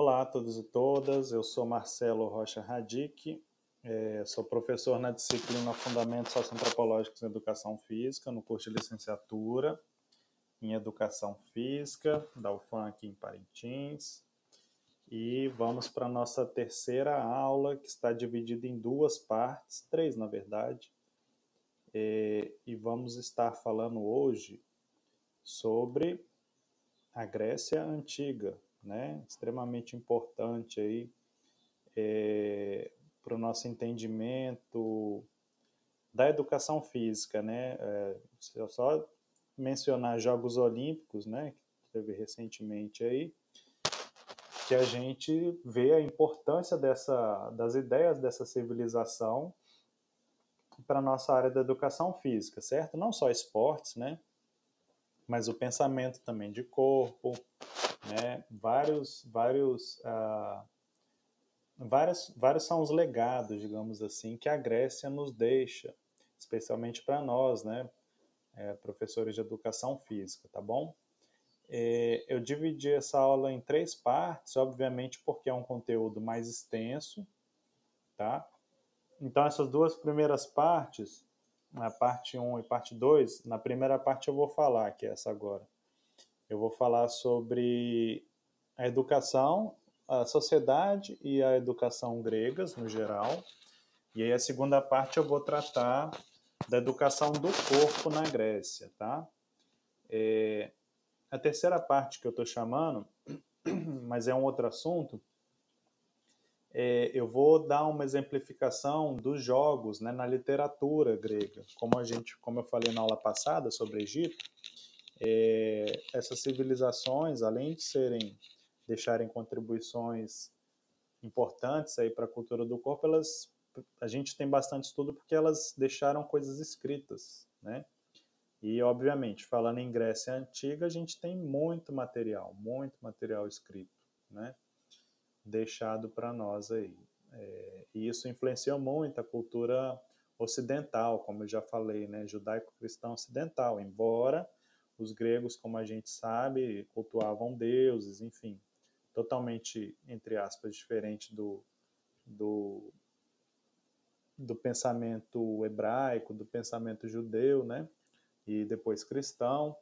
Olá a todos e todas, eu sou Marcelo Rocha Radic, é, sou professor na disciplina Fundamentos Socioantropológicos em Educação Física, no curso de licenciatura em Educação Física, da UFAM aqui em Parintins. E vamos para a nossa terceira aula, que está dividida em duas partes, três na verdade. É, e vamos estar falando hoje sobre a Grécia Antiga, né? extremamente importante aí é, para o nosso entendimento da educação física. Né? É, só mencionar Jogos Olímpicos, né, que teve recentemente aí, que a gente vê a importância dessa, das ideias dessa civilização para a nossa área da educação física, certo? Não só esportes, né? Mas o pensamento também de corpo, né? Vários, vários, uh, vários, vários são os legados, digamos assim, que a Grécia nos deixa, especialmente para nós, né? É, professores de educação física, tá bom? É, eu dividi essa aula em três partes, obviamente porque é um conteúdo mais extenso, tá? Então, essas duas primeiras partes, a parte 1 e parte 2, na primeira parte eu vou falar, que é essa agora. Eu vou falar sobre a educação, a sociedade e a educação gregas, no geral. E aí, a segunda parte eu vou tratar da educação do corpo na Grécia, tá? É, a terceira parte que eu estou chamando, mas é um outro assunto, é, eu vou dar uma exemplificação dos jogos né, na literatura grega. Como a gente, como eu falei na aula passada sobre Egito, é, essas civilizações, além de serem deixarem contribuições importantes aí para a cultura do corpo, elas a gente tem bastante estudo porque elas deixaram coisas escritas, né? E, obviamente, falando em Grécia Antiga, a gente tem muito material, muito material escrito, né? Deixado para nós aí. É, e isso influenciou muito a cultura ocidental, como eu já falei, né? Judaico-cristão ocidental, embora os gregos, como a gente sabe, cultuavam deuses, enfim, totalmente, entre aspas, diferente do, do, do pensamento hebraico, do pensamento judeu, né? e depois cristão,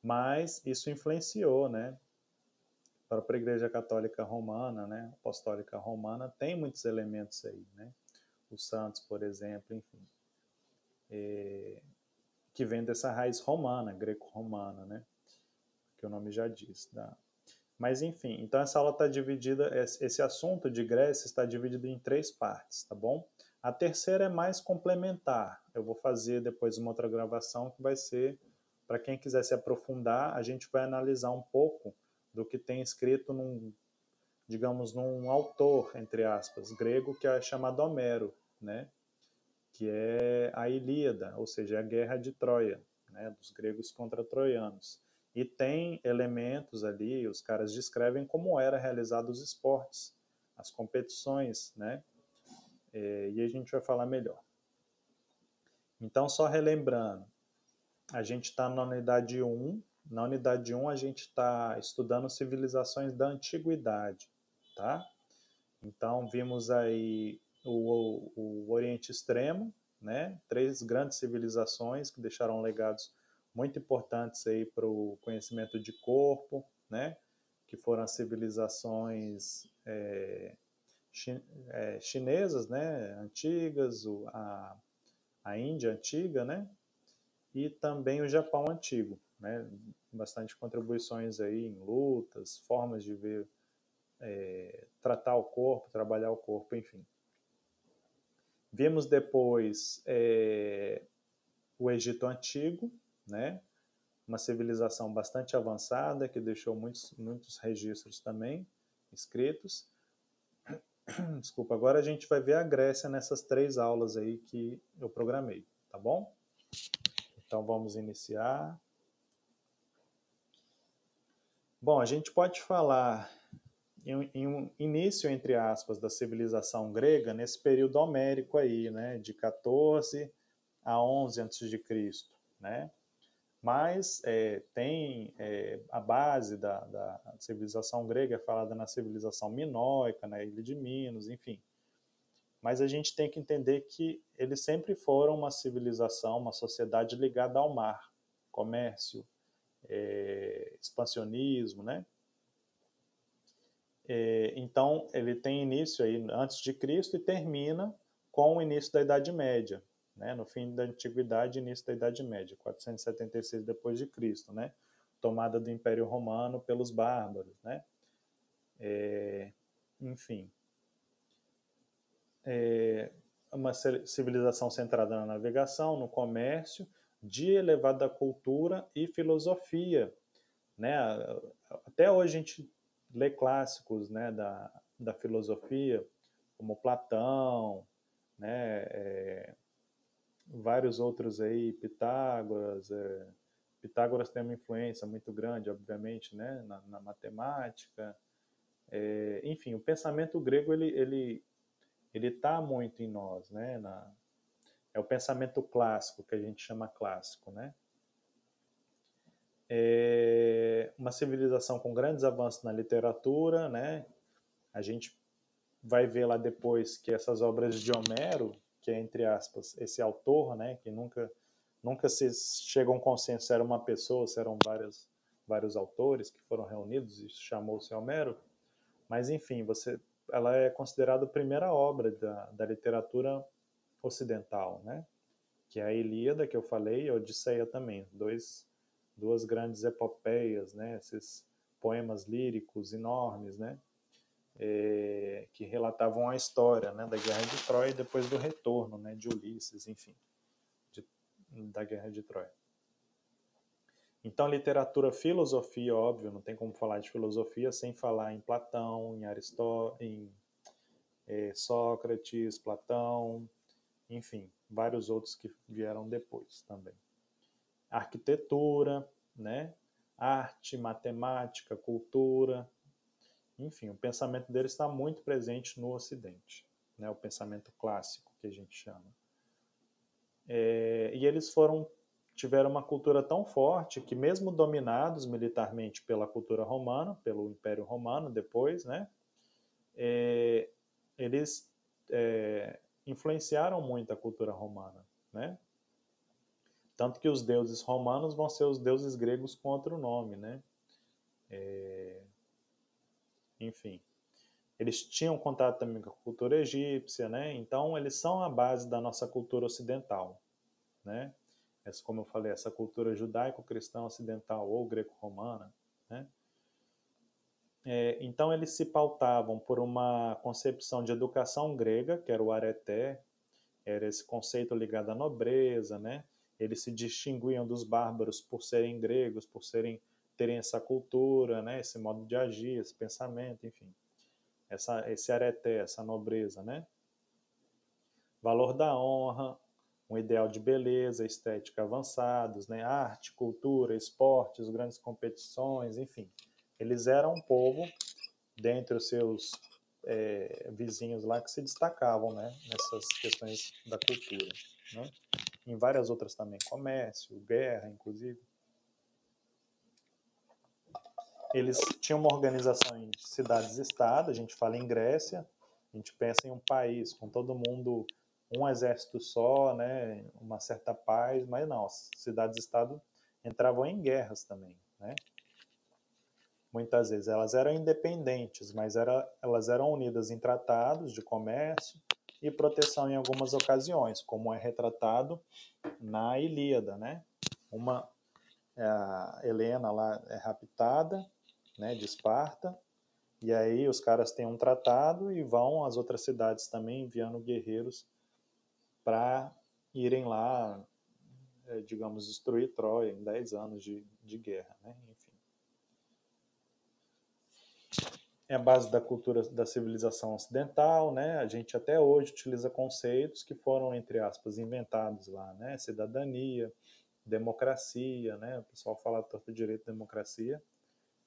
mas isso influenciou, né? A Igreja Católica Romana, né? Apostólica Romana, tem muitos elementos aí, né? Os santos, por exemplo, enfim. É, que vem dessa raiz romana, greco-romana, né? Que o nome já diz. Tá? Mas, enfim, então essa aula está dividida, esse assunto de Grécia está dividido em três partes, tá bom? A terceira é mais complementar. Eu vou fazer depois uma outra gravação que vai ser para quem quiser se aprofundar, a gente vai analisar um pouco do que tem escrito num, digamos, num autor, entre aspas, grego que é chamado Homero, né? Que é a Ilíada, ou seja, a guerra de Troia, né? Dos gregos contra troianos. E tem elementos ali, os caras descrevem como era realizado os esportes, as competições, né? é, e a gente vai falar melhor. Então, só relembrando, a gente está na unidade 1. Na unidade 1, a gente está estudando civilizações da antiguidade, tá? Então, vimos aí o, o, o Oriente Extremo, né? Três grandes civilizações que deixaram legados muito importantes aí para o conhecimento de corpo, né? Que foram as civilizações é, é, chinesas, né, antigas, o, a, a Índia antiga, né, e também o Japão antigo, né, bastante contribuições aí em lutas, formas de ver, é, tratar o corpo, trabalhar o corpo, enfim. Vimos depois é, o Egito Antigo, né, uma civilização bastante avançada que deixou muitos, muitos registros também escritos. Desculpa, agora a gente vai ver a Grécia nessas três aulas aí que eu programei, tá bom? Então vamos iniciar. Bom, a gente pode falar em, um início, entre aspas, da civilização grega nesse período homérico aí, né, de 14 a 11 a.C., né? mas é, tem é, a base da, da, civilização grega é falada na civilização minoica, na ilha de Minos, enfim. Mas a gente tem que entender que eles sempre foram uma civilização, uma sociedade ligada ao mar, comércio, é, expansionismo, né? É, então ele tem início aí antes de Cristo e termina com o início da Idade Média, né, no fim da Antiguidade início da Idade Média, 476 depois de Cristo, né, tomada do Império Romano pelos bárbaros, né, é, enfim, é uma civilização centrada na navegação, no comércio, de elevada cultura e filosofia, né, até hoje a gente lê clássicos, né, da, da filosofia, como Platão, né, é, vários outros aí, Pitágoras. É, Pitágoras tem uma influência muito grande, obviamente, né, na, na matemática. É, enfim, o pensamento grego ele ele ele está muito em nós, né? Na, é o pensamento clássico que a gente chama clássico, né? É uma civilização com grandes avanços na literatura, né? A gente vai ver lá depois que essas obras de Homero que é entre aspas esse autor, né, que nunca nunca se chega a um consenso se era uma pessoa, se eram vários vários autores que foram reunidos e chamou-se Homero, mas enfim, você ela é considerada a primeira obra da, da literatura ocidental, né? Que é a Ilíada que eu falei e a Odisseia também, dois duas grandes epopeias, né? Esses poemas líricos enormes, né? é, que relatavam a história né, da Guerra de Troia e depois do retorno né, de Ulisses, enfim, de, da Guerra de Troia. Então, literatura, filosofia, óbvio, não tem como falar de filosofia sem falar em Platão, em Aristóteles, em é, Sócrates, Platão, enfim, vários outros que vieram depois também. Arquitetura, né? arte, matemática, cultura, enfim, o pensamento dele está muito presente no Ocidente, né, o pensamento clássico que a gente chama. É, e eles foram tiveram uma cultura tão forte que mesmo dominados militarmente pela cultura romana, pelo Império Romano depois, né, é, eles é, influenciaram muito a cultura romana, né? Tanto que os deuses romanos vão ser os deuses gregos com outro nome, né? É, enfim. Eles tinham contato também com a cultura egípcia, né? Então, eles são a base da nossa cultura ocidental, né? Essa, como eu falei, essa cultura judaico-cristã ocidental ou greco-romana, né? É, então, eles se pautavam por uma concepção de educação grega, que era o areté, era esse conceito ligado à nobreza, né? Eles se distinguiam dos bárbaros por serem gregos, por serem terem essa cultura, né, esse modo de agir, esse pensamento, enfim, essa, esse areté, essa nobreza, né? Valor da honra, um ideal de beleza, estética avançados, né? arte, cultura, esportes, grandes competições, enfim. Eles eram um povo, dentre os seus é, vizinhos lá, que se destacavam né? nessas questões da cultura. Né? Em várias outras também, comércio, guerra, inclusive. eles tinham uma organização em cidades-estado, a gente fala em Grécia, a gente pensa em um país com todo mundo, um exército só, né, uma certa paz, mas não, cidades-estado entravam em guerras também, né? Muitas vezes elas eram independentes, mas era, elas eram unidas em tratados de comércio e proteção em algumas ocasiões, como é retratado na Ilíada, né? Uma a Helena lá é raptada né, de Esparta. E aí os caras têm um tratado e vão às outras cidades também enviando guerreiros para irem lá, é, digamos, destruir Troia em 10 anos de, de guerra, né? Enfim. É a base da cultura da civilização ocidental, né? A gente até hoje utiliza conceitos que foram, entre aspas, inventados lá, né? Cidadania, democracia, né? O pessoal fala torto direito democracia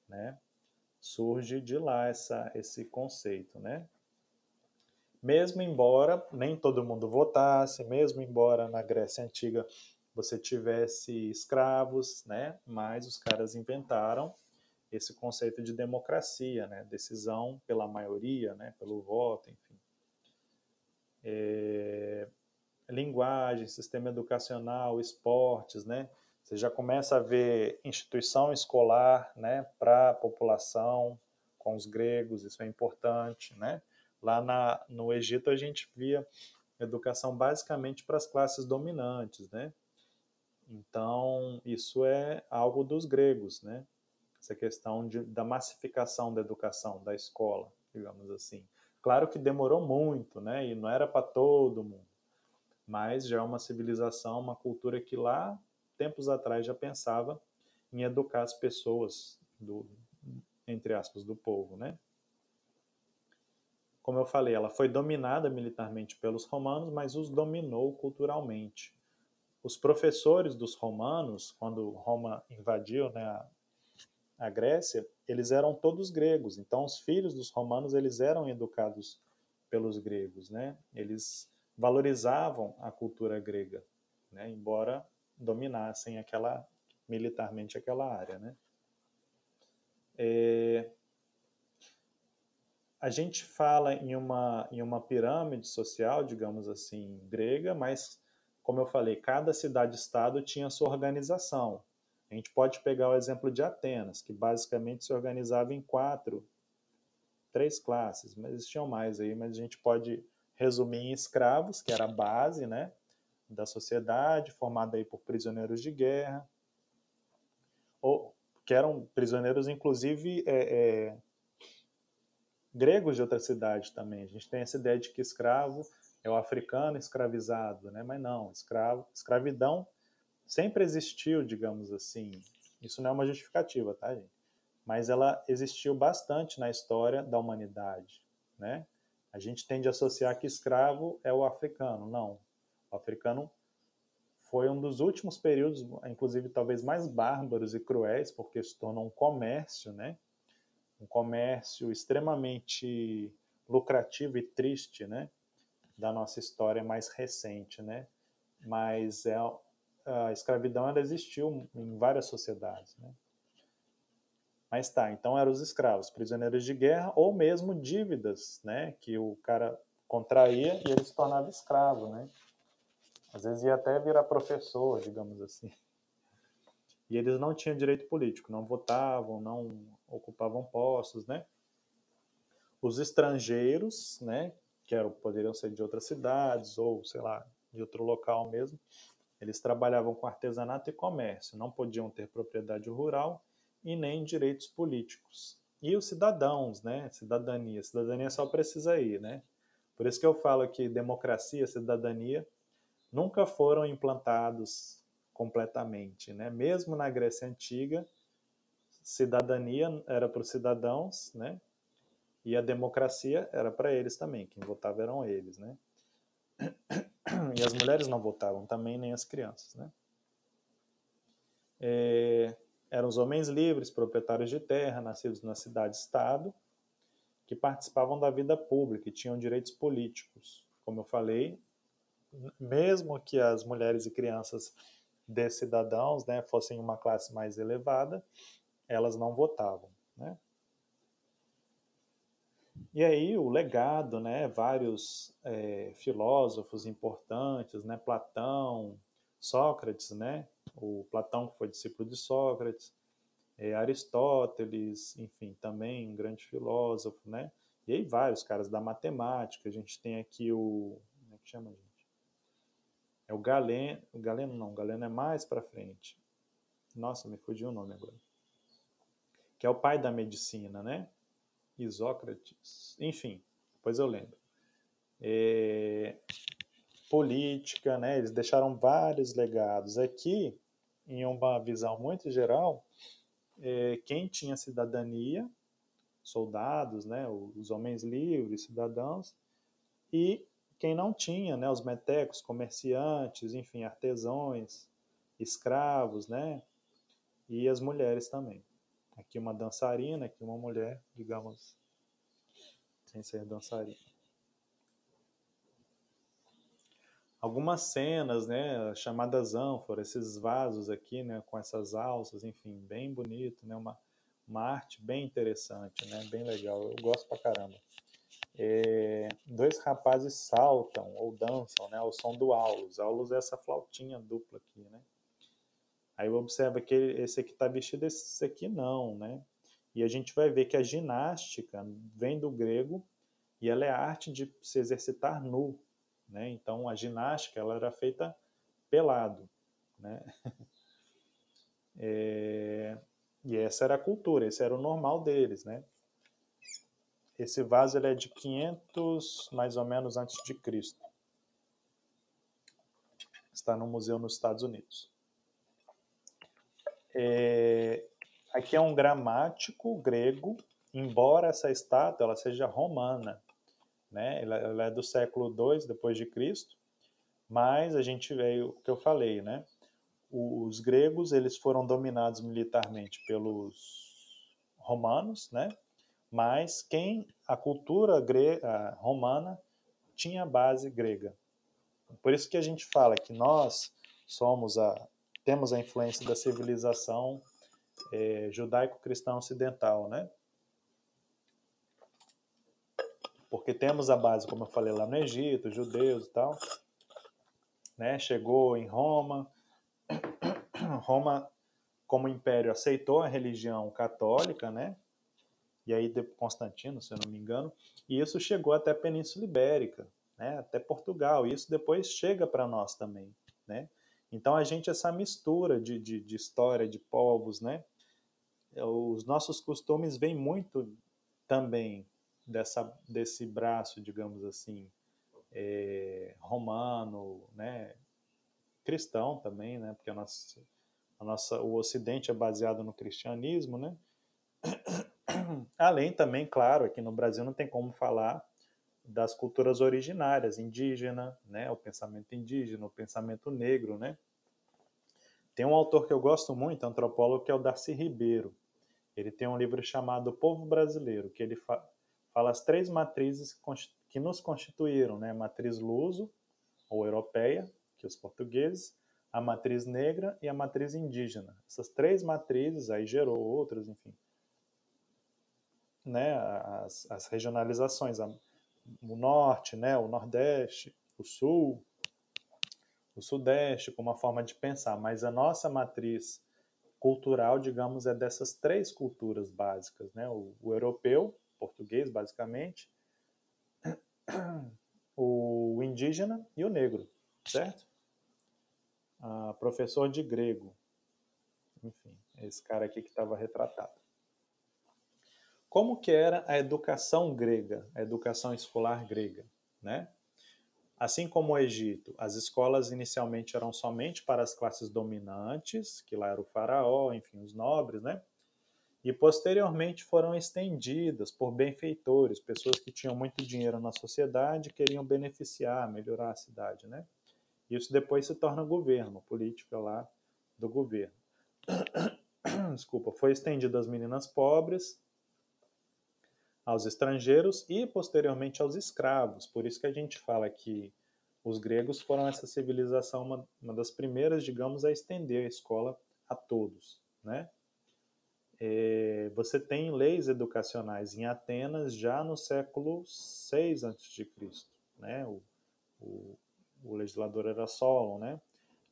né? Surge de lá essa, esse conceito, né? Mesmo embora nem todo mundo votasse, mesmo embora na Grécia Antiga você tivesse escravos, né? Mas os caras inventaram esse conceito de democracia, né? Decisão pela maioria, né? Pelo voto, enfim. É... Linguagem, sistema educacional, esportes, né? Você já começa a ver instituição escolar, né? Para a população, com os gregos, isso é importante, né? Lá na, no Egito a gente via educação basicamente para as classes dominantes, né? Então, isso é algo dos gregos, né? Essa questão de, da massificação da educação, da escola, digamos assim. Claro que demorou muito, né? E não era para todo mundo. Mas já é uma civilização, uma cultura que lá, tempos atrás, já pensava em educar as pessoas, do, entre aspas, do povo, né? Como eu falei, ela foi dominada militarmente pelos romanos, mas os dominou culturalmente. Os professores dos romanos, quando Roma invadiu né, a, Grécia, eles eram todos gregos. Então, os filhos dos romanos eles eram educados pelos gregos, né? Eles valorizavam a cultura grega, né? Embora dominassem aquela militarmente aquela área, né? É, a gente fala em uma, em uma pirâmide social, digamos assim, grega, mas, como eu falei, cada cidade-estado tinha sua organização. A gente pode pegar o exemplo de Atenas, que basicamente se organizava em quatro, três classes, mas existiam mais aí, mas a gente pode resumir em escravos, que era a base né, da sociedade, formada aí por prisioneiros de guerra, ou que eram prisioneiros, inclusive, é, é, gregos de outra cidade também. A gente tem essa ideia de que escravo é o africano escravizado, né? Mas não, escravo, escravidão sempre existiu, digamos assim. Isso não é uma justificativa, tá, gente? Mas ela existiu bastante na história da humanidade, né? A gente tende a associar que escravo é o africano. Não. O africano foi um dos últimos períodos, inclusive talvez mais bárbaros e cruéis, porque se tornou um comércio, né? um comércio extremamente lucrativo e triste, né, da nossa história mais recente, né? Mas é, a escravidão ela existiu em várias sociedades, né? Mas tá, então eram os escravos, prisioneiros de guerra ou mesmo dívidas, né, que o cara contraía e ele se tornava escravo, né? Às vezes ia até virar professor, digamos assim. E eles não tinham direito político, não votavam, não ocupavam postos, né? Os estrangeiros, né, que eram, poderiam ser de outras cidades ou, sei lá, de outro local mesmo, eles trabalhavam com artesanato e comércio, não podiam ter propriedade rural e nem direitos políticos. E os cidadãos, né, cidadania, cidadania só precisa ir, né? Por isso que eu falo que democracia, cidadania nunca foram implantados completamente, né? Mesmo na Grécia antiga, cidadania era para os cidadãos, né? E a democracia era para eles também, quem votava eram eles, né? E as mulheres não votavam também, nem as crianças, né? É, eram os homens livres, proprietários de terra, nascidos na cidade-estado, que participavam da vida pública e tinham direitos políticos. Como eu falei, mesmo que as mulheres e crianças de cidadãos né, fossem uma classe mais elevada, elas não votavam, né? E aí o legado, né, vários é, filósofos importantes, né, Platão, Sócrates, né, o Platão que foi discípulo de Sócrates, é, Aristóteles, enfim, também um grande filósofo, né, e aí vários caras da matemática, a gente tem aqui o, como é que chama, gente? É o Galeno, o Galeno não, Galeno é mais para frente. Nossa, me fugiu o nome agora que é o pai da medicina, né? Isócrates, enfim, depois eu lembro. É, política, né? Eles deixaram vários legados. Aqui, em uma visão muito geral, é, quem tinha cidadania, soldados, né? Os homens livres, cidadãos, e quem não tinha, né? Os metecos, comerciantes, enfim, artesãos, escravos, né? E as mulheres também. Aqui uma dançarina, aqui uma mulher, digamos, sem ser dançarina. algumas cenas, né, chamadas ânforas, esses vasos aqui, né, com essas alças, enfim, bem bonito, né, uma, uma arte bem interessante, né, bem legal, eu gosto pra caramba. É, dois rapazes saltam ou dançam, né, ao som do aulos. Aulos é essa flautinha dupla aqui, né. Aí observa que esse aqui está vestido, esse aqui não, né. E a gente vai ver que a ginástica vem do grego e ela é a arte de se exercitar nu, né? Então a ginástica ela era feita pelado, né? É, e essa era a cultura, esse era o normal deles, né? Esse vaso ele é de 500 mais ou menos antes de Cristo. Está no museu nos Estados Unidos. É, aqui é um gramático grego, embora essa estátua ela seja romana, né? Ela, ela é do século II depois de Cristo, mas a gente vê o que eu falei, né? Os gregos eles foram dominados militarmente pelos romanos, né? Mas quem a cultura grega, romana tinha base grega. Por isso que a gente fala que nós somos a temos a influência da civilização é, judaico-cristã ocidental, né? porque temos a base, como eu falei lá no Egito, judeus e tal, né? Chegou em Roma, Roma como império aceitou a religião católica, né? E aí Constantino, se eu não me engano, e isso chegou até a Península Ibérica, né? Até Portugal. E isso depois chega para nós também, né? Então a gente essa mistura de, de, de história de povos, né? Os nossos costumes vêm muito também dessa, desse braço, digamos assim, é, romano, né, cristão também, né, porque a nossa, a nossa, o Ocidente é baseado no cristianismo, né, além também, claro, aqui no Brasil não tem como falar das culturas originárias, indígena, né, o pensamento indígena, o pensamento negro, né, tem um autor que eu gosto muito, antropólogo, que é o Darcy Ribeiro. Ele tem um livro chamado O Povo Brasileiro, que ele fa fala as três matrizes que nos constituíram, né? A matriz luso, ou europeia, que os portugueses, a matriz negra e a matriz indígena. Essas três matrizes, aí gerou outras, enfim. Né? As, as regionalizações, o norte, né? o nordeste, o sul, o sudeste, como uma forma de pensar, mas a nossa matriz cultural, digamos, é dessas três culturas básicas, né? o, o europeu, português, basicamente, o indígena e o negro, certo? Ah, professor de grego, enfim, esse cara aqui que estava retratado. Como que era a educação grega, a educação escolar grega, né? Assim como o Egito, as escolas inicialmente eram somente para as classes dominantes, que lá era o faraó, enfim, os nobres, né? e posteriormente foram estendidas por benfeitores, pessoas que tinham muito dinheiro na sociedade queriam beneficiar, melhorar a cidade, né? Isso depois se torna governo, política lá do governo. Desculpa, foi estendido às meninas pobres, aos estrangeiros e posteriormente aos escravos. Por isso que a gente fala que os gregos foram essa civilização uma, uma das primeiras, digamos, a estender a escola a todos, né? é, você tem leis educacionais em Atenas já no século 6 a.C., né? O, o, o, legislador era Solon, né?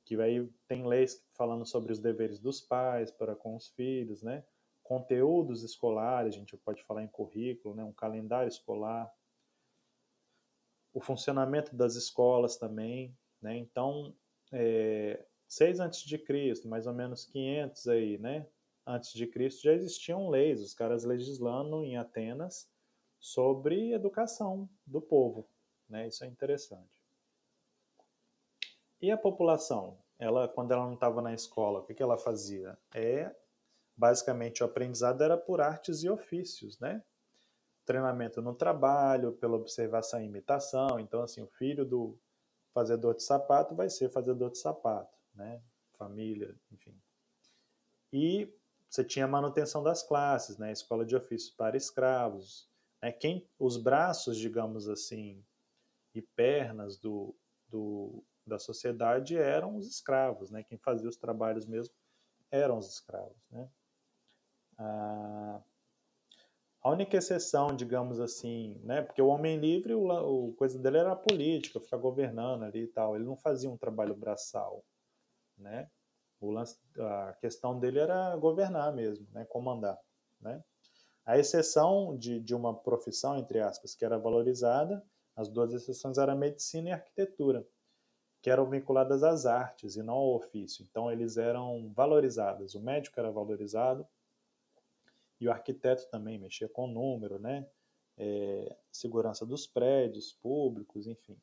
Que aí tem leis falando sobre os deveres dos pais para com os filhos, né? Conteúdos escolares, a gente pode falar em currículo, né? Um calendário escolar, o funcionamento das escolas também, né? Então, é, 6 a.C., mais ou menos 500 aí, né? antes de Cristo já existiam leis, os caras legislando em Atenas sobre educação do povo, né? Isso é interessante. E a população, ela quando ela não estava na escola, o que, que ela fazia? É basicamente o aprendizado era por artes e ofícios, né? Treinamento no trabalho, pela observação e imitação. Então, assim, o filho do fazedor de sapato vai ser fazedor de sapato, né? Família, enfim. E você tinha a manutenção das classes, né? Escola de ofícios para escravos. Né? Quem, os braços, digamos assim, e pernas do, do, da sociedade eram os escravos, né? Quem fazia os trabalhos mesmo eram os escravos, né? Ah, a única exceção, digamos assim, né? Porque o homem livre, o, o coisa dele era a política, ficar governando ali e tal. Ele não fazia um trabalho braçal, né? O lance, a questão dele era governar mesmo, né? Comandar, né? A exceção de, de uma profissão, entre aspas, que era valorizada, as duas exceções eram medicina e arquitetura, que eram vinculadas às artes e não ao ofício. Então, eles eram valorizados. O médico era valorizado e o arquiteto também mexia com número, né? É, segurança dos prédios públicos, enfim.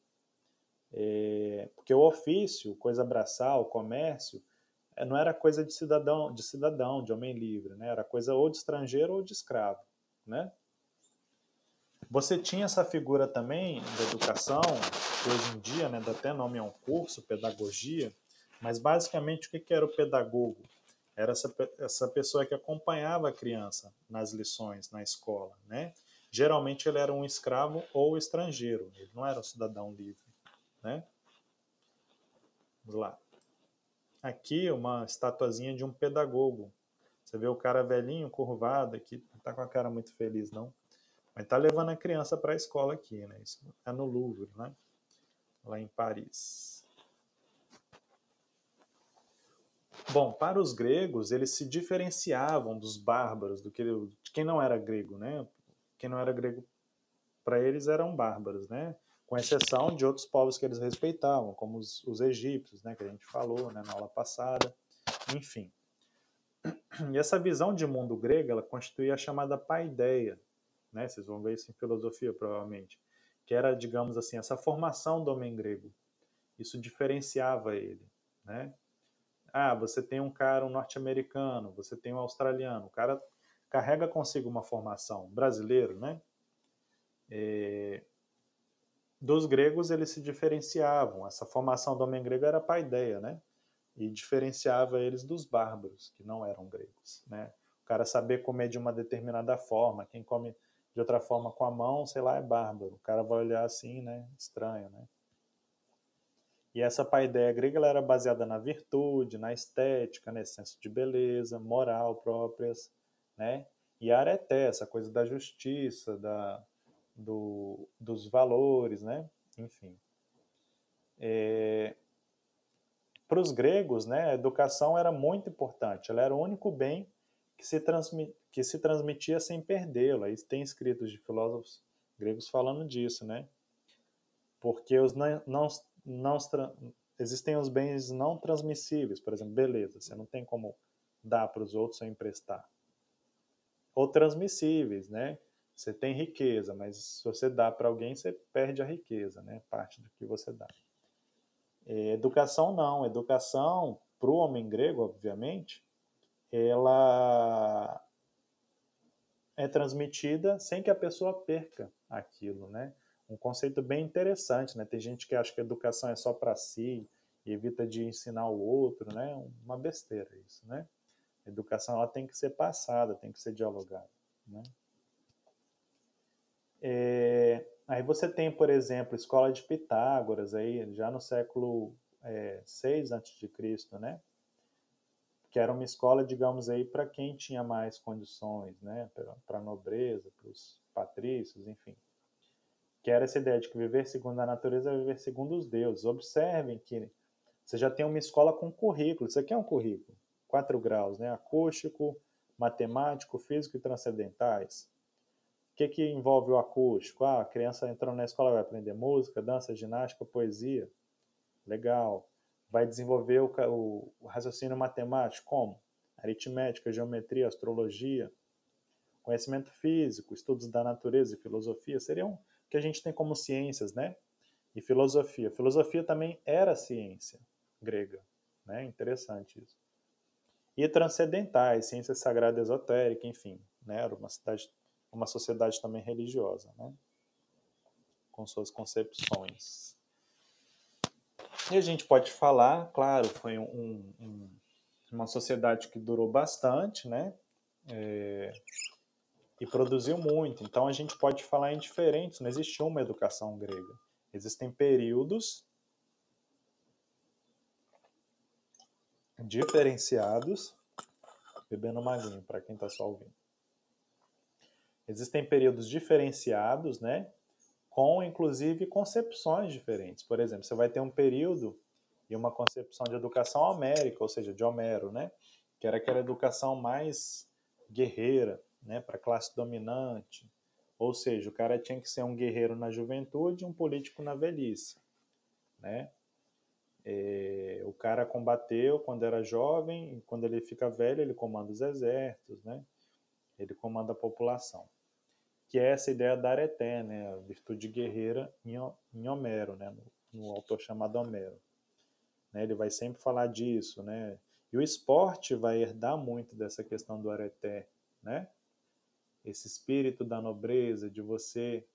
É, porque o ofício, coisa braçal, comércio, é, não era coisa de cidadão, de cidadão, de homem livre, né? Era coisa ou de estrangeiro ou de escravo, né? Você tinha essa figura também da educação, que hoje em dia, né, dá até nome a um curso, pedagogia, mas basicamente o que era o pedagogo? Era essa, essa pessoa que acompanhava a criança nas lições, na escola, né? Geralmente ele era um escravo ou estrangeiro, ele não era um cidadão livre, né? Vamos lá. Aqui uma estatuazinha de um pedagogo. Você vê o cara velhinho, curvado não tá com a cara muito feliz não. Mas tá levando a criança para a escola aqui, né? Isso é no Louvre, né? Lá em Paris. Bom, para os gregos, eles se diferenciavam dos bárbaros, do que de quem não era grego, né? Quem não era grego, para eles eram bárbaros, né? com exceção de outros povos que eles respeitavam, como os, os egípcios, né, que a gente falou né, na aula passada, enfim. E essa visão de mundo grego, ela constituía a chamada paideia, né, vocês vão ver isso em filosofia provavelmente, que era, digamos assim, essa formação do homem grego. Isso diferenciava ele, né? Ah, você tem um cara, um norte-americano, você tem um australiano, o cara carrega consigo uma formação brasileiro, né? É, dos gregos eles se diferenciavam. Essa formação do homem grego era paideia, né? E diferenciava eles dos bárbaros, que não eram gregos, né? O cara saber comer de uma determinada forma, quem come de outra forma com a mão, sei lá, é bárbaro. O cara vai olhar assim, né? Estranho, né? E essa paideia grega ela era baseada na virtude, na estética, né? senso de beleza, moral próprias, né? E areté, essa coisa da justiça, da, do, dos valores, né? Enfim. É, Para os gregos, né, a educação era muito importante. Ela era o único bem que se, transmi, que se transmitia sem perdê-la. E tem escritos de filósofos gregos falando disso, né? Porque os não, não, não existem os bens não transmissíveis, por exemplo, beleza, você não tem como dar para os outros sem emprestar. Ou transmissíveis, né? Você tem riqueza, mas se você dá para alguém, você perde a riqueza, né? Parte do que você dá. É, educação não. Educação, para o homem grego, obviamente, ela é transmitida sem que a pessoa perca aquilo, né? Um conceito bem interessante, né? Tem gente que acha que educação é só para si e evita de ensinar o outro, né? Uma besteira isso, né? A educação ela tem que ser passada, tem que ser dialogada, né? É, aí você tem, por exemplo, escola de Pitágoras, aí, já no século é, 6 a.C., né? que era uma escola, digamos aí, para quem tinha mais condições, né? para a nobreza, para os patrícios, enfim. Que era essa ideia de que viver segundo a natureza é viver segundo os deuses. Observem que você já tem uma escola com currículo. Isso aqui é um currículo. Quatro graus, né? Acústico, matemático, físico e transcendentais. O que, que envolve o acústico? Ah, a criança entrando na escola vai aprender música, dança, ginástica, poesia. Legal. Vai desenvolver o, o, o raciocínio matemático, como? Aritmética, geometria, astrologia, conhecimento físico, estudos da natureza e filosofia seriam o que a gente tem como ciências, né? E filosofia. Filosofia também era ciência grega, né? Interessante isso. E transcendentais, ciência sagrada esotérica, enfim, né? Era uma cidade uma sociedade também religiosa, né? com suas concepções. E a gente pode falar, claro, foi um, um, uma sociedade que durou bastante, né? É, e produziu muito. Então a gente pode falar em diferentes, não existe uma educação grega. Existem períodos diferenciados, bebendo uma aguinha para quem está só ouvindo. Existem períodos diferenciados, né? Com inclusive concepções diferentes. Por exemplo, você vai ter um período e uma concepção de educação homérica, ou seja, de Homero, né? Que era aquela educação mais guerreira, né? Para a classe dominante. Ou seja, o cara tinha que ser um guerreiro na juventude e um político na velhice, né? É, o cara combateu quando era jovem, e quando ele fica velho, ele comanda os exércitos, né? Ele comanda a população. Que é essa ideia da areté, né? A virtude guerreira em, Homero, né? No, no autor chamado Homero. Né? Ele vai sempre falar disso, né? E o esporte vai herdar muito dessa questão do areté, né? Esse espírito da nobreza, de você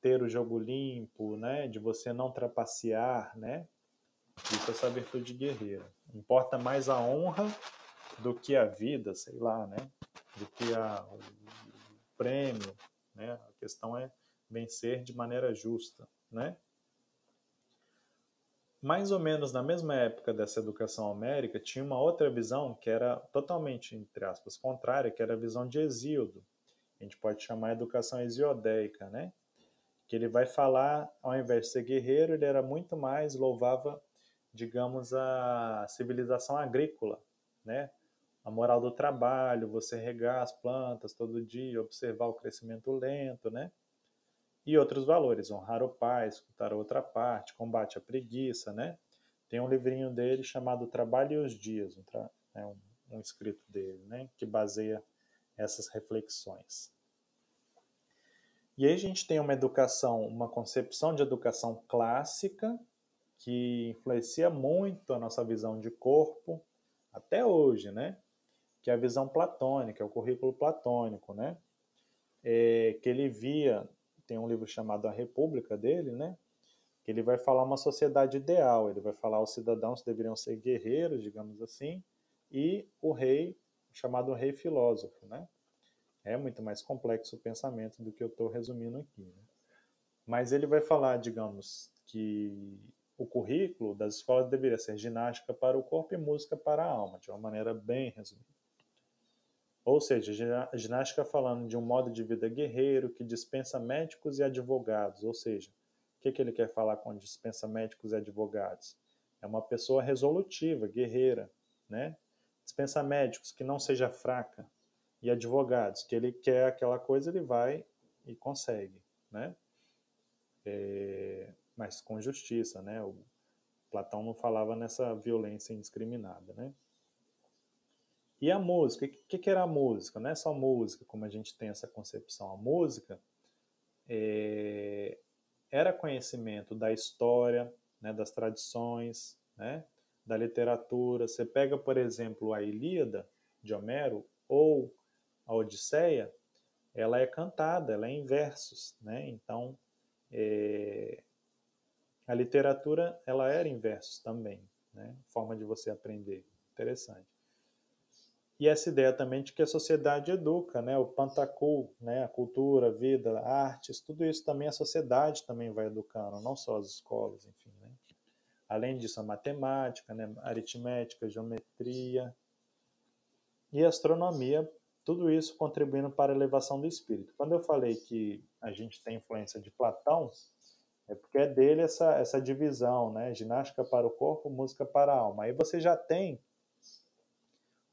ter o jogo limpo, né? De você não trapacear, né? Isso é essa virtude guerreira. Importa mais a honra do que a vida, sei lá, né? Do que a, o prêmio, né? A questão é vencer de maneira justa, né? Mais ou menos na mesma época dessa educação homérica, tinha uma outra visão que era totalmente, entre aspas, contrária, que era a visão de Exíodo. A gente pode chamar a educação hesiodeica, né? Que ele vai falar, ao invés de ser guerreiro, ele era muito mais, louvava digamos, a civilização agrícola, né? A moral do trabalho, você regar as plantas todo dia, observar o crescimento lento, né? E outros valores, honrar o pai, escutar a outra parte, combate à preguiça, né? Tem um livrinho dele chamado Trabalho e os Dias, um, né, um, um escrito dele, né? Que baseia essas reflexões. E aí a gente tem uma educação, uma concepção de educação clássica, que influencia muito a nossa visão de corpo até hoje, né? Que é a visão platônica, é o currículo platônico, né? É, que ele via, tem um livro chamado A República dele, né? Que ele vai falar uma sociedade ideal, ele vai falar os cidadãos deveriam ser guerreiros, digamos assim, e o rei, chamado rei filósofo, né? É muito mais complexo o pensamento do que eu estou resumindo aqui. Né? Mas ele vai falar, digamos, que o currículo das escolas deveria ser ginástica para o corpo e música para a alma, de uma maneira bem resumida. Ou seja, ginástica falando de um modo de vida guerreiro que dispensa médicos e advogados. Ou seja, o que, que ele quer falar com dispensa médicos e advogados? É uma pessoa resolutiva, guerreira, né? Dispensa médicos que não seja fraca e advogados que ele quer aquela coisa ele vai e consegue, né? É, mas com justiça, né? O Platão não falava nessa violência indiscriminada, né? E a música, o que, que, era a música? Não é só música, como a gente tem essa concepção. A música é, era conhecimento da história, né, das tradições, né, da literatura. Você pega, por exemplo, a Ilíada de Homero ou a Odisseia, ela é cantada, ela é em versos, né? Então, é, a literatura, ela era em versos também, né? Forma de você aprender. Interessante. E essa ideia também de que a sociedade educa, né? O pantacul, né? A cultura, a vida, artes, tudo isso também a sociedade também vai educando, não só as escolas, enfim, né? Além disso, a matemática, né? aritmética, geometria e astronomia, tudo isso contribuindo para a elevação do espírito. Quando eu falei que a gente tem influência de Platão, é porque é dele essa, essa divisão, né? Ginástica para o corpo, música para a alma. Aí você já tem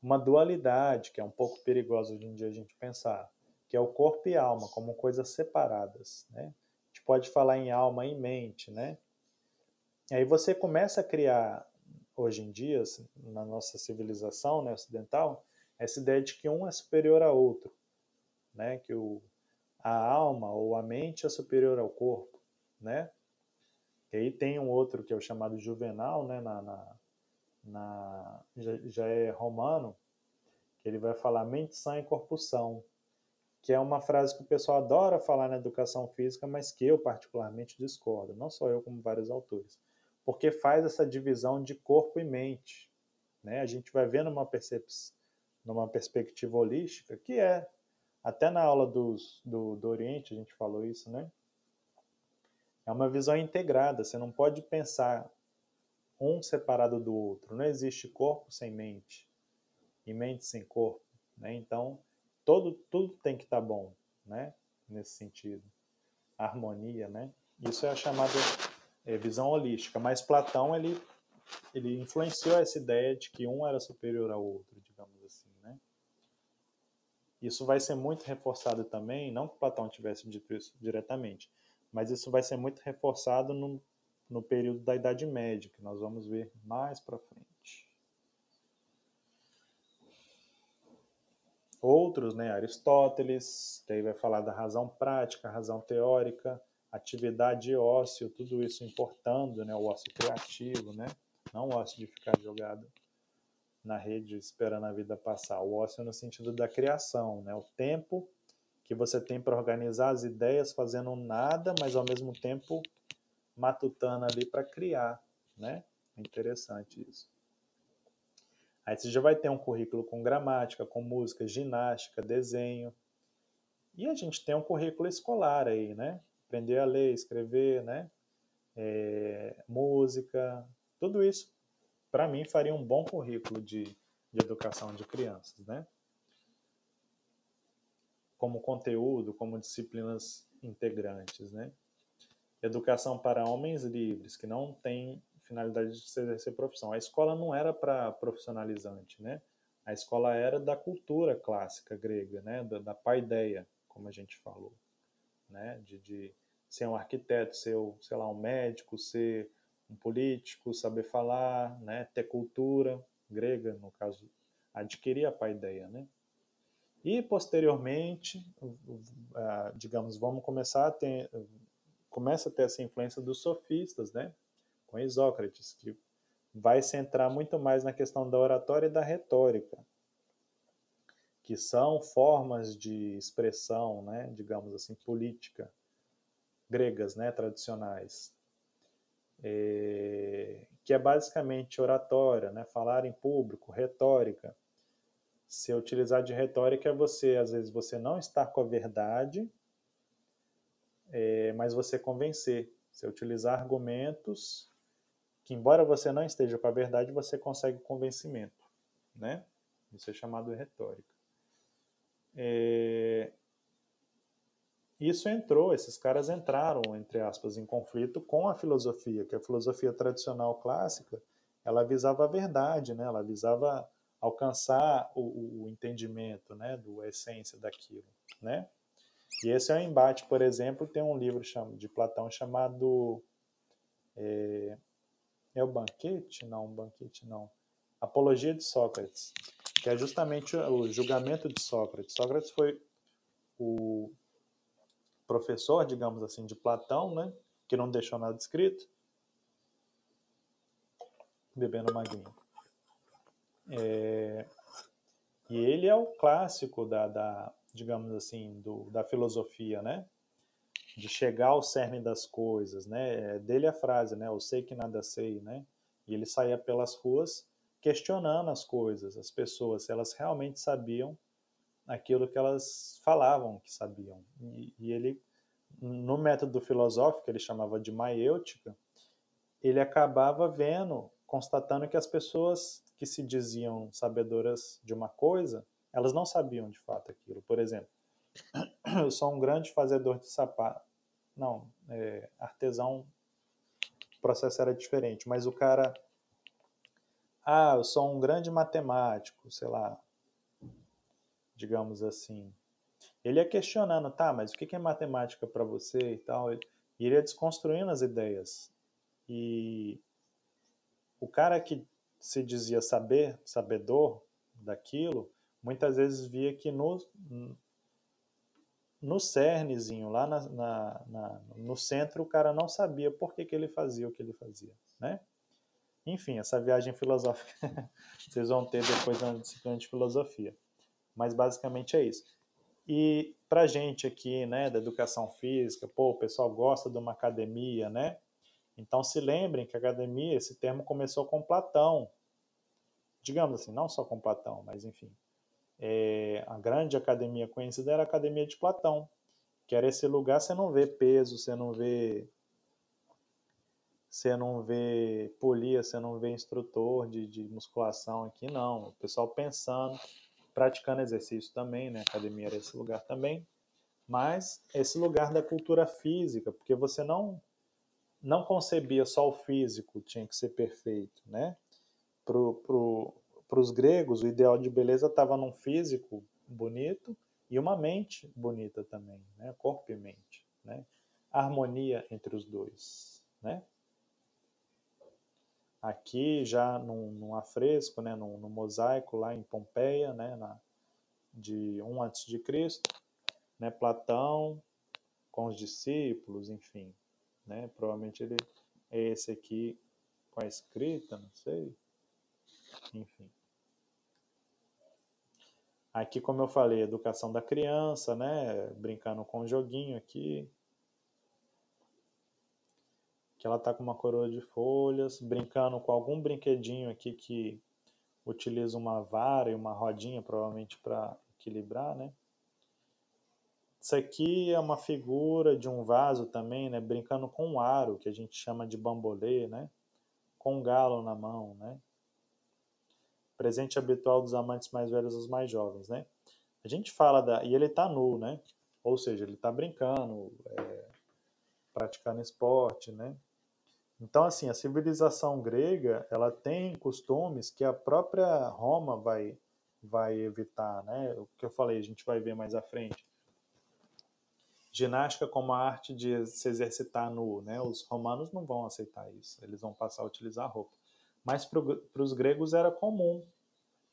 uma dualidade, que é um pouco perigosa hoje em dia a gente pensar, que é o corpo e alma como coisas separadas, né? A gente pode falar em alma e mente, né? E aí você começa a criar, hoje em dia, assim, na nossa civilização né, ocidental, essa ideia de que um é superior a outro, né? Que o, a alma ou a mente é superior ao corpo né? E aí tem um outro que é o chamado Juvenal, né? Na, na, na já, já, é romano, que ele vai falar mente sã e corpo são, que é uma frase que o pessoal adora falar na educação física, mas que eu particularmente discordo, não só eu, como vários autores, porque faz essa divisão de corpo e mente, né? A gente vai ver numa, numa perspectiva holística, que é, até na aula dos, do, do Oriente a gente falou isso, né? É uma visão integrada. Você não pode pensar um separado do outro. Não existe corpo sem mente e mente sem corpo. Né? Então, todo, tudo tem que estar tá bom né? nesse sentido. harmonia, né? Isso é a chamada é, visão holística. Mas Platão ele, ele influenciou essa ideia de que um era superior ao outro, digamos assim. Isso vai ser muito reforçado também, não que Platão tivesse dito isso diretamente, mas isso vai ser muito reforçado no, no período da Idade Média, que nós vamos ver mais para frente. Outros, né, Aristóteles, que aí vai falar da razão prática, razão teórica, atividade e ócio, tudo isso importando, né, o ócio criativo, né, não o ócio de ficar jogado na rede esperando a vida passar, o ócio no sentido da criação, né, o tempo que você tem para organizar as ideias fazendo nada, mas ao mesmo tempo matutando ali para criar, né, é interessante isso. Aí você já vai ter um currículo com gramática, com música, ginástica, desenho. E a gente tem um currículo escolar aí, né? Aprender a ler, escrever, né? É, música, tudo isso, para mim, faria um bom currículo de, de educação de crianças, né? Como conteúdo, como disciplinas integrantes, né? Educação para homens livres, que não tem finalidade de ser, ser profissão. A escola não era para profissionalizante, né? A escola era da cultura clássica grega, né? Da, da paideia, como a gente falou, né? De, de ser um arquiteto, ser, sei lá, um médico, ser um político, saber falar, né? Ter cultura grega, no caso, adquirir a paideia, né? E posteriormente, digamos, vamos começar a ter, começa a ter essa influência dos sofistas, né? com Isócrates, que vai centrar muito mais na questão da oratória e da retórica, que são formas de expressão, né, digamos assim, política, gregas, né, tradicionais, é, que é basicamente oratória, né, falar em público, retórica. Se utilizar de retórica é você, às vezes, você não estar com a verdade, é, mas você convencer. Você utilizar argumentos que embora você não esteja com a verdade, você consegue convencimento, né? Isso é chamado retórica. É... Isso entrou, esses caras entraram, entre aspas, em conflito com a filosofia, que a filosofia tradicional clássica, ela visava a verdade, né? Ela visava alcançar o, o entendimento, né, do essência daquilo, né? E esse é um embate, por exemplo, tem um livro de Platão chamado é, é o banquete? Não, banquete não. Apologia de Sócrates, que é justamente o julgamento de Sócrates. Sócrates foi o professor, digamos assim, de Platão, né? Que não deixou nada escrito. Bebendo maguinho. É... E ele é o clássico da, da digamos assim, do, da filosofia, né? de chegar ao cerne das coisas, né? É dele a frase, né? Eu sei que nada sei, né? E ele saía pelas ruas questionando as coisas, as pessoas, se elas realmente sabiam aquilo que elas falavam que sabiam. E, e ele, no método filosófico, ele chamava de maiêutica, ele acabava vendo, constatando que as pessoas que se diziam sabedoras de uma coisa, elas não sabiam de fato aquilo. Por exemplo, eu sou um grande fazedor de sapato. Não, é, artesão, o processo era diferente, mas o cara. Ah, eu sou um grande matemático, sei lá, digamos assim. Ele ia questionando, tá, mas o que é matemática para você e tal. E ele ia desconstruindo as ideias. E o cara que se dizia saber, sabedor daquilo, muitas vezes via que no, no cernezinho, lá na, na, na, no centro, o cara não sabia por que, que ele fazia o que ele fazia, né? Enfim, essa viagem filosófica vocês vão ter depois na disciplina de filosofia. Mas basicamente é isso. E pra gente aqui, né, da educação física, pô, o pessoal gosta de uma academia, né? Então se lembrem que academia, esse termo começou com Platão. Digamos assim, não só com Platão, mas enfim, é, a grande academia conhecida era a Academia de Platão, que era esse lugar você não vê peso, você não vê você não vê polia, você não vê instrutor de, de musculação aqui, não. O pessoal pensando, praticando exercício também, né? Academia era esse lugar também. Mas esse lugar da cultura física, porque você não não concebia só o físico, tinha que ser perfeito, né? Para os gregos, o ideal de beleza estava num físico bonito e uma mente bonita também, né? Corpo e mente, né? Harmonia entre os dois, né? Aqui já num, num afresco, né? Num, num, mosaico lá em Pompeia, né? Na, de 1 antes de Cristo, né? Platão com os discípulos, enfim, né? Provavelmente ele é esse aqui com a escrita, não sei. Enfim. Aqui, como eu falei, educação da criança, né? Brincando com o joguinho aqui. Que ela tá com uma coroa de folhas, brincando com algum brinquedinho aqui que utiliza uma vara e uma rodinha, provavelmente para equilibrar, né? Isso aqui é uma figura de um vaso também, né? Brincando com um aro, que a gente chama de bambolê, né? Com um galo na mão, né? Presente habitual dos amantes mais velhos aos mais jovens, né? A gente fala da... E ele tá nu, né? Ou seja, ele tá brincando, é... praticando esporte, né? Então, assim, a civilização grega, ela tem costumes que a própria Roma vai, vai evitar, né? O que eu falei, a gente vai ver mais à frente ginástica como a arte de se exercitar nu, né? Os romanos não vão aceitar isso, eles vão passar a utilizar roupa. Mas para os gregos era comum,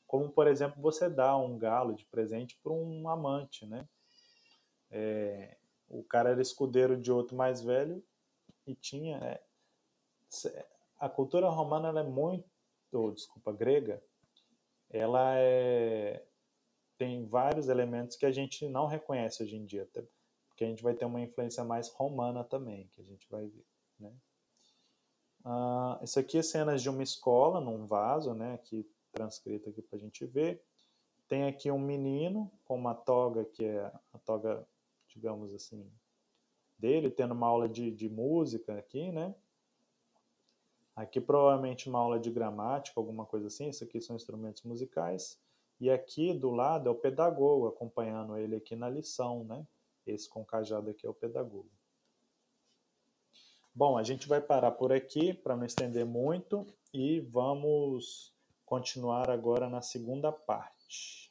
como por exemplo você dar um galo de presente para um amante, né? É, o cara era escudeiro de outro mais velho e tinha é, a cultura romana é muito, desculpa, grega, ela é, tem vários elementos que a gente não reconhece hoje em dia que a gente vai ter uma influência mais romana também, que a gente vai ver, né? Ah, isso aqui é cenas de uma escola, num vaso, né? Aqui transcrito aqui para a gente ver. Tem aqui um menino com uma toga que é a toga, digamos assim, dele, tendo uma aula de, de música aqui, né? Aqui provavelmente uma aula de gramática, alguma coisa assim. Isso aqui são instrumentos musicais. E aqui do lado é o pedagogo acompanhando ele aqui na lição, né? Esse com cajado aqui é o pedagogo. Bom, a gente vai parar por aqui para não estender muito e vamos continuar agora na segunda parte.